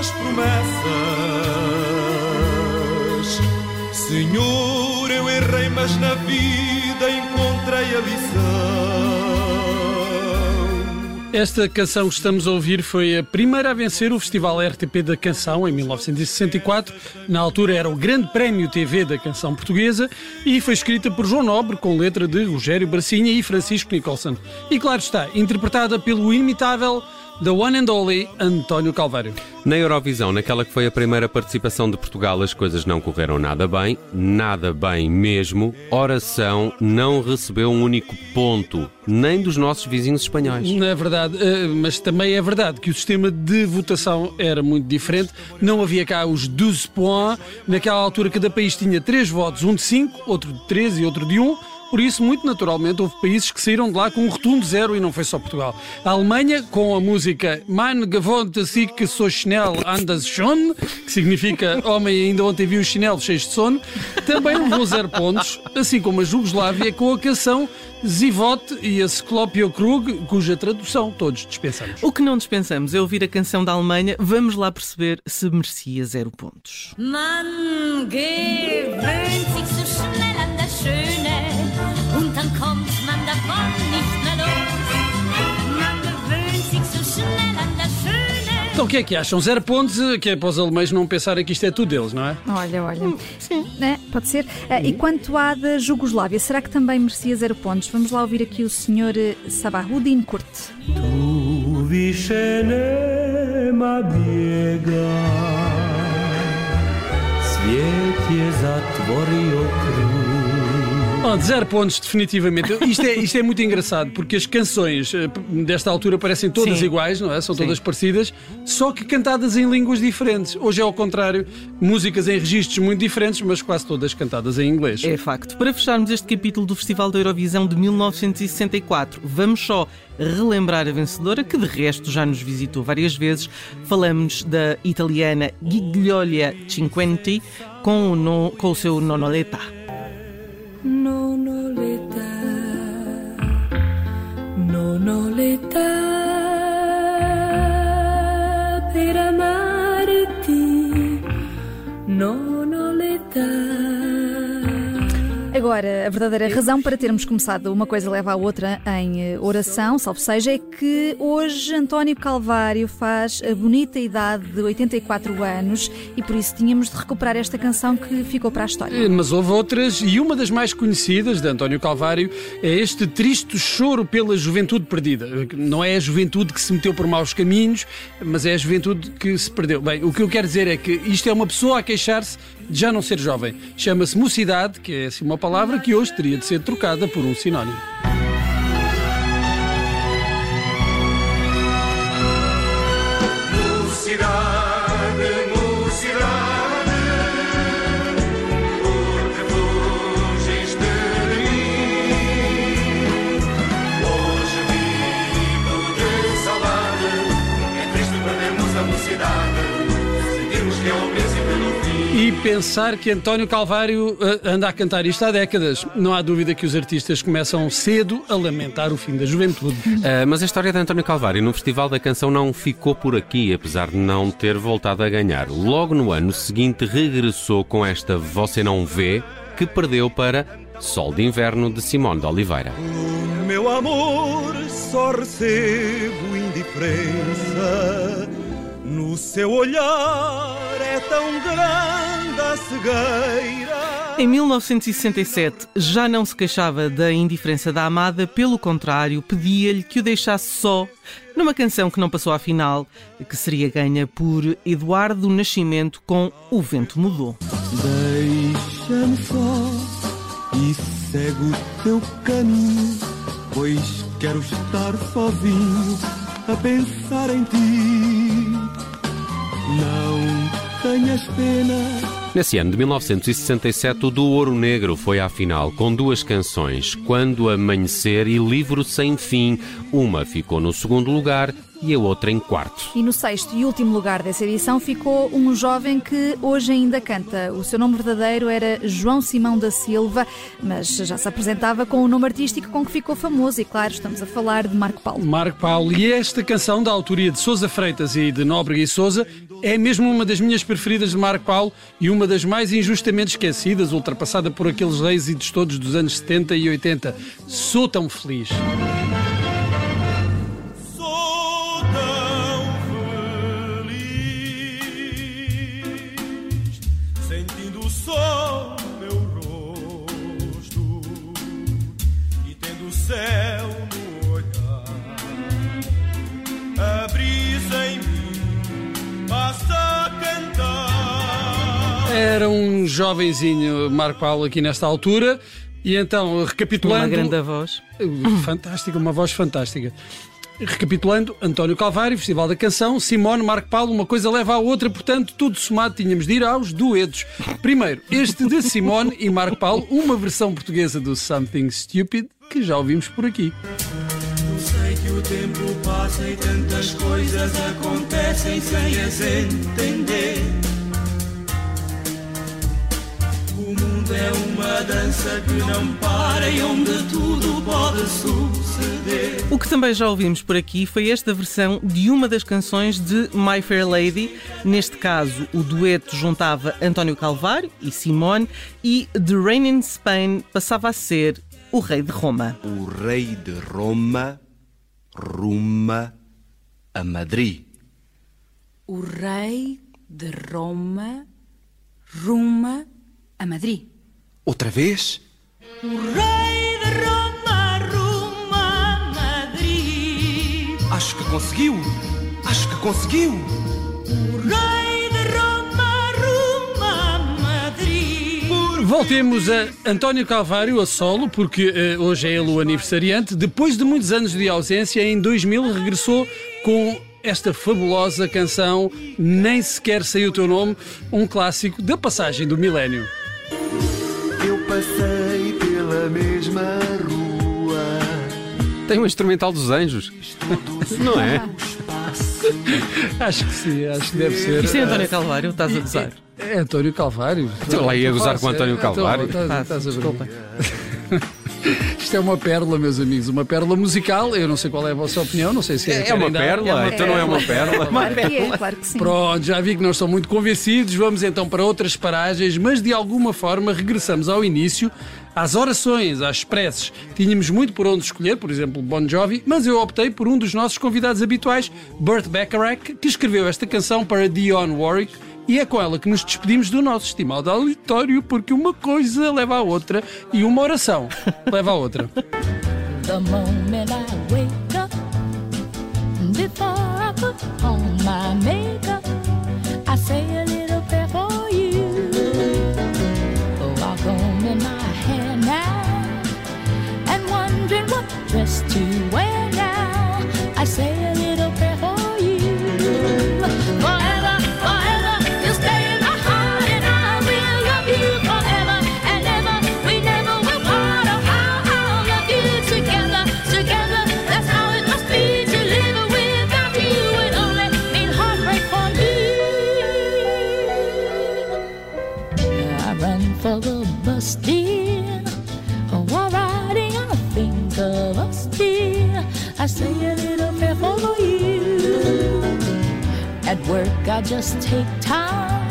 nas promessas. Senhor, eu errei, mas na vida encontrei a lição. Esta canção que estamos a ouvir foi a primeira a vencer o Festival RTP da Canção em 1964. Na altura era o Grande Prémio TV da Canção Portuguesa e foi escrita por João Nobre com letra de Rogério Bracinha e Francisco Nicholson. E claro está, interpretada pelo imitável The One and Only António Calvário. Na Eurovisão, naquela que foi a primeira participação de Portugal, as coisas não correram nada bem, nada bem mesmo. Oração não recebeu um único ponto, nem dos nossos vizinhos espanhóis. Não é verdade, eh, mas também é verdade que o sistema de votação era muito diferente. Não havia cá os 12 points. Naquela altura, cada país tinha 3 votos, um de 5, outro de 3 e outro de 1. Por isso, muito naturalmente, houve países que saíram de lá com um rotundo zero e não foi só Portugal. A Alemanha, com a música Mein gewohnte sich so schnell anders schon, que significa homem ainda ontem viu os chinelos cheios de sono, também levou zero pontos, assim como a Jugoslávia com a canção Zivot e a Sklopio Krug, cuja tradução todos dispensamos. O que não dispensamos é ouvir a canção da Alemanha. Vamos lá perceber se merecia zero pontos. Man gewöhnt sich so schnell an das Schöne und dann kommt man davon nicht mehr los. Então o que é que acham? Zero pontos, que é para os alemães não pensarem que isto é tudo deles, não é? Olha, olha. Sim. pode ser. Ah, e quanto à da Jugoslávia, será que também merecia zero pontos? Vamos lá ouvir aqui o senhor eh, Sabahudin Kurt. Tu više nema bijega Svijet je zatvorio krug Oh, de zero pontos, definitivamente. Isto é, isto é muito engraçado, porque as canções eh, desta altura parecem todas Sim. iguais, não é? São todas parecidas, só que cantadas em línguas diferentes. Hoje é ao contrário, músicas em registros muito diferentes, mas quase todas cantadas em inglês. É facto. Para fecharmos este capítulo do Festival da Eurovisão de 1964, vamos só relembrar a vencedora, que de resto já nos visitou várias vezes. Falamos da italiana Gigliolia Cinquenti com o, no- com o seu Nonoleta. Non ho l'età, non ho l'età Agora, a verdadeira razão para termos começado uma coisa leva à outra em eh, oração, salvo seja, é que hoje António Calvário faz a bonita idade de 84 anos e por isso tínhamos de recuperar esta canção que ficou para a história. Eh, Mas houve outras, e uma das mais conhecidas de António Calvário é este triste choro pela juventude perdida. Não é a juventude que se meteu por maus caminhos, mas é a juventude que se perdeu. Bem, o que eu quero dizer é que isto é uma pessoa a queixar-se de já não ser jovem. Chama-se mocidade, que é assim uma palavra que hoje teria de ser trocada por um sinónimo. Pensar que António Calvário eh, anda a cantar isto há décadas. Não há dúvida que os artistas começam cedo a lamentar o fim da juventude. Ah, mas a história de António Calvário no Festival da Canção não ficou por aqui, apesar de não ter voltado a ganhar. Logo no ano seguinte regressou com esta Você Não Vê, que perdeu para Sol de Inverno de Simone de Oliveira. No meu amor só recebo indiferença No seu olhar é tão grande a cegueira Em 1967 já não se queixava da indiferença da amada, pelo contrário, pedia-lhe que o deixasse só numa canção que não passou à final, que seria ganha por Eduardo Nascimento com O Vento Mudou. Deixa-me só e segue o teu caminho Pois quero estar sozinho a pensar em ti Não tenhas pena Nesse ano de 1967, o do Ouro Negro foi à final com duas canções, Quando Amanhecer e Livro Sem Fim. Uma ficou no segundo lugar e a outra em quarto. E no sexto e último lugar dessa edição ficou um jovem que hoje ainda canta. O seu nome verdadeiro era João Simão da Silva, mas já se apresentava com o nome artístico com que ficou famoso. E claro, estamos a falar de Marco Paulo. Marco Paulo, e esta canção da autoria de Sousa Freitas e de Nóbrega e Sousa É mesmo uma das minhas preferidas de Marco Paulo e uma das mais injustamente esquecidas, ultrapassada por aqueles êxitos todos dos anos 70 e 80. Sou tão feliz. Era um jovenzinho Marco Paulo aqui nesta altura. E então, recapitulando. Uma grande voz. Fantástica, uma voz fantástica. Recapitulando, António Calvário, Festival da Canção, Simone, Marco Paulo, uma coisa leva à outra, portanto, tudo somado tínhamos de ir aos duetos. Primeiro, este de Simone e Marco Paulo, uma versão portuguesa do Something Stupid, que já ouvimos por aqui. Sei que o tempo passa e tantas coisas acontecem sem as entender. Uma dança que não para e onde tudo pode suceder. O que também já ouvimos por aqui foi esta versão de uma das canções de My Fair Lady. Neste caso, o dueto juntava António Calvário e Simone e The Rain in Spain passava a ser o rei de Roma. O rei de Roma ruma a Madrid. O rei de Roma ruma a Madrid. Outra vez? O rei de Roma ruma a Madrid. Acho que conseguiu! Acho que conseguiu! O rei de Roma ruma a Madrid. Voltemos a António Calvário a solo, porque eh, hoje é ele o aniversariante. Depois de muitos anos de ausência, em 2000 regressou com esta fabulosa canção Nem Sequer Sei o Teu Nome, um clássico da passagem do milénio. Mesma rua. Tem um instrumental dos anjos. Não é? Acho que sim, acho que deve ser. Isto é António Calvário, estás a gozar. É António Calvário. Então lá ia gozar com António. Calvário. Então, estás- Ah, estás a ver. Isto é uma pérola, meus amigos, uma pérola musical. Eu não sei qual é a vossa opinião, não sei se É uma querem dar- pérola? Então não é uma pérola? Claro que é, claro que sim. Pronto, já vi que não estão muito convencidos. Vamos então para outras paragens, mas de alguma forma regressamos ao início, às orações, às preces. Tínhamos muito por onde escolher, por exemplo, Bon Jovi, mas eu optei por um dos nossos convidados habituais, Burt Bacharach, que escreveu esta canção para Dionne Warwick. E é com ela que nos despedimos do nosso estimado auditório, porque uma coisa leva à outra e uma oração leva à outra. The moment I wake up, before I put on my makeup, I say At work, I just take time